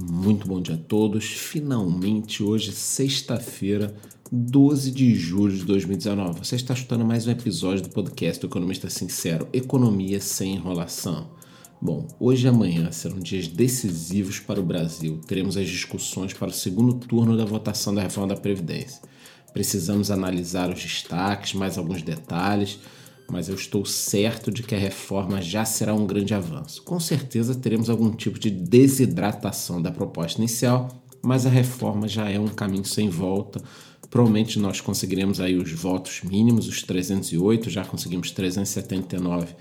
Muito bom dia a todos. Finalmente, hoje, sexta-feira, 12 de julho de 2019. Você está escutando mais um episódio do podcast do Economista Sincero: Economia sem enrolação. Bom, hoje e amanhã serão dias decisivos para o Brasil. Teremos as discussões para o segundo turno da votação da reforma da Previdência. Precisamos analisar os destaques, mais alguns detalhes mas eu estou certo de que a reforma já será um grande avanço. Com certeza teremos algum tipo de desidratação da proposta inicial, mas a reforma já é um caminho sem volta. Provavelmente nós conseguiremos aí os votos mínimos, os 308, já conseguimos 379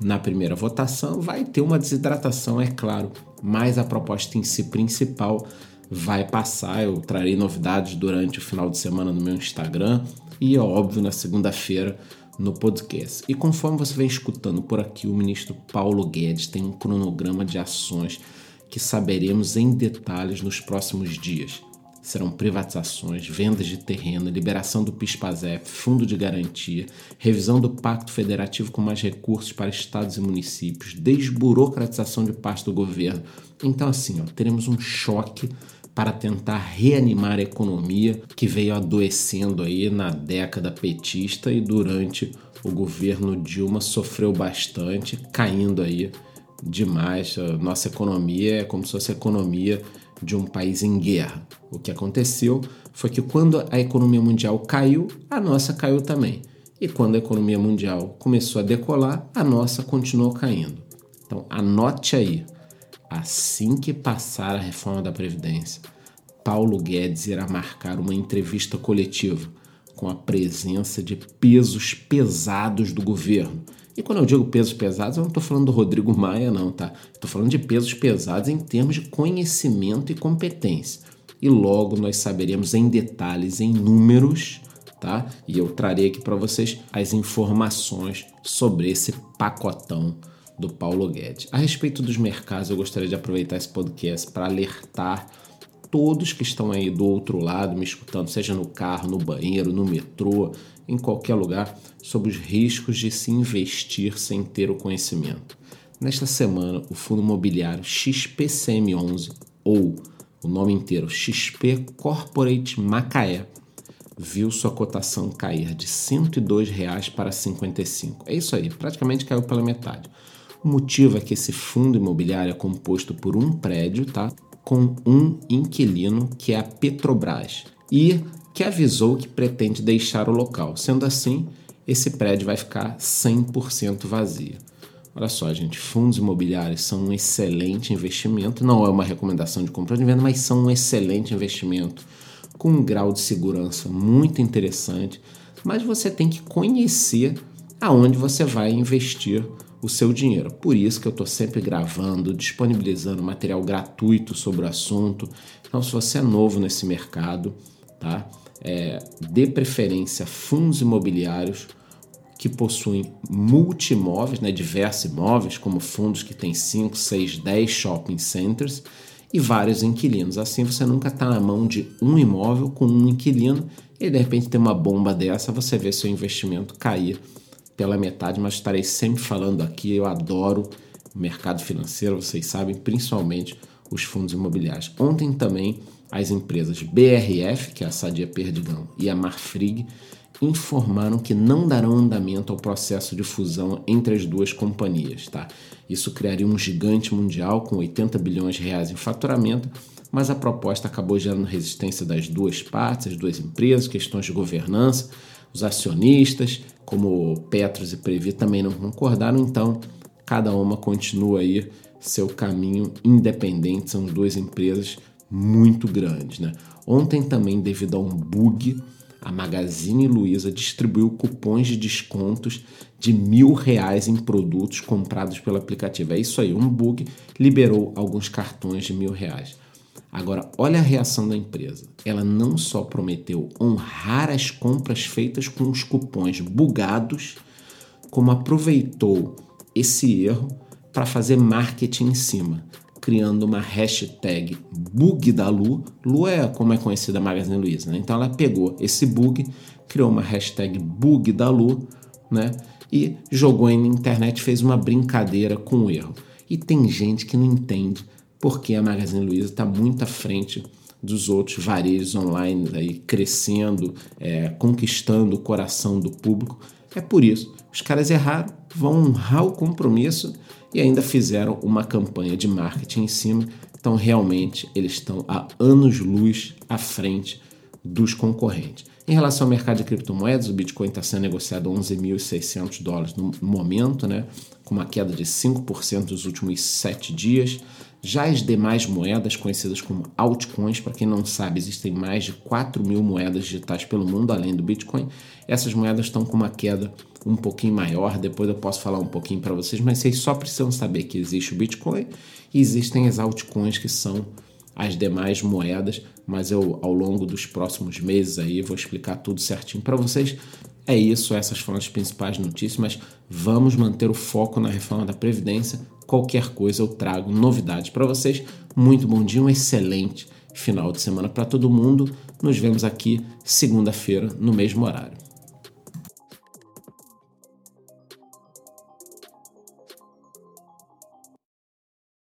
na primeira votação. Vai ter uma desidratação, é claro, mas a proposta em si principal vai passar. Eu trarei novidades durante o final de semana no meu Instagram e, é óbvio, na segunda-feira no podcast. E conforme você vem escutando por aqui, o ministro Paulo Guedes tem um cronograma de ações que saberemos em detalhes nos próximos dias. Serão privatizações, vendas de terreno, liberação do PIS/PASEF, fundo de garantia, revisão do Pacto Federativo com mais recursos para estados e municípios, desburocratização de parte do governo. Então, assim, ó, teremos um choque para tentar reanimar a economia que veio adoecendo aí na década petista e durante o governo Dilma sofreu bastante, caindo aí demais. A nossa economia é como se fosse a economia de um país em guerra. O que aconteceu foi que quando a economia mundial caiu, a nossa caiu também. E quando a economia mundial começou a decolar, a nossa continuou caindo. Então anote aí, assim que passar a reforma da Previdência, Paulo Guedes irá marcar uma entrevista coletiva com a presença de pesos pesados do governo. E quando eu digo pesos pesados, eu não estou falando do Rodrigo Maia, não, tá? Estou falando de pesos pesados em termos de conhecimento e competência. E logo nós saberemos em detalhes, em números, tá? E eu trarei aqui para vocês as informações sobre esse pacotão do Paulo Guedes. A respeito dos mercados, eu gostaria de aproveitar esse podcast para alertar todos que estão aí do outro lado me escutando, seja no carro, no banheiro, no metrô, em qualquer lugar, sobre os riscos de se investir sem ter o conhecimento. Nesta semana, o fundo imobiliário XPCM11, ou o nome inteiro XP Corporate Macaé, viu sua cotação cair de 102 reais para 55. É isso aí, praticamente caiu pela metade. O motivo é que esse fundo imobiliário é composto por um prédio, tá? Com um inquilino que é a Petrobras e que avisou que pretende deixar o local. Sendo assim, esse prédio vai ficar 100% vazio. Olha só, gente, fundos imobiliários são um excelente investimento. Não é uma recomendação de compra de venda, mas são um excelente investimento com um grau de segurança muito interessante. Mas você tem que conhecer aonde você vai investir o seu dinheiro. Por isso que eu estou sempre gravando, disponibilizando material gratuito sobre o assunto. Então, se você é novo nesse mercado, tá? É, dê preferência fundos imobiliários que possuem multimóveis, né, diversos imóveis, como fundos que têm 5, 6, 10 shopping centers e vários inquilinos. Assim você nunca está na mão de um imóvel com um inquilino e de repente tem uma bomba dessa, você vê seu investimento cair pela metade, mas estarei sempre falando aqui. Eu adoro o mercado financeiro, vocês sabem, principalmente os fundos imobiliários. Ontem também as empresas BRF, que é a Sadia Perdigão, e a Marfrig informaram que não darão andamento ao processo de fusão entre as duas companhias. Tá? Isso criaria um gigante mundial com 80 bilhões de reais em faturamento, mas a proposta acabou gerando resistência das duas partes, as duas empresas, questões de governança, os acionistas, como Petros e Previ, também não concordaram, então cada uma continua aí seu caminho independente, são duas empresas muito grandes. Né? Ontem também, devido a um bug, a Magazine Luiza distribuiu cupons de descontos de mil reais em produtos comprados pelo aplicativo. É isso aí, um bug liberou alguns cartões de mil reais. Agora, olha a reação da empresa. Ela não só prometeu honrar as compras feitas com os cupons bugados, como aproveitou esse erro para fazer marketing em cima, criando uma hashtag bug da Lu. Lu é como é conhecida a Magazine Luiza, né? Então ela pegou esse bug, criou uma hashtag bug da Lu, né? E jogou aí na internet, fez uma brincadeira com o erro. E tem gente que não entende porque a Magazine Luiza está muito à frente dos outros varejos online aí crescendo, é, conquistando o coração do público. É por isso, os caras erraram, vão honrar o compromisso e ainda fizeram uma campanha de marketing em cima. Então, realmente, eles estão a anos-luz à frente dos concorrentes. Em relação ao mercado de criptomoedas, o Bitcoin está sendo negociado a 11.600 dólares no momento, né, com uma queda de 5% nos últimos sete dias. Já as demais moedas, conhecidas como altcoins, para quem não sabe, existem mais de 4 mil moedas digitais pelo mundo, além do Bitcoin. Essas moedas estão com uma queda um pouquinho maior, depois eu posso falar um pouquinho para vocês, mas vocês só precisam saber que existe o Bitcoin e existem as altcoins que são as demais moedas, mas eu ao longo dos próximos meses aí vou explicar tudo certinho para vocês. É isso, essas foram as principais notícias, mas vamos manter o foco na reforma da Previdência. Qualquer coisa eu trago novidades para vocês. Muito bom dia, um excelente final de semana para todo mundo. Nos vemos aqui segunda-feira no mesmo horário.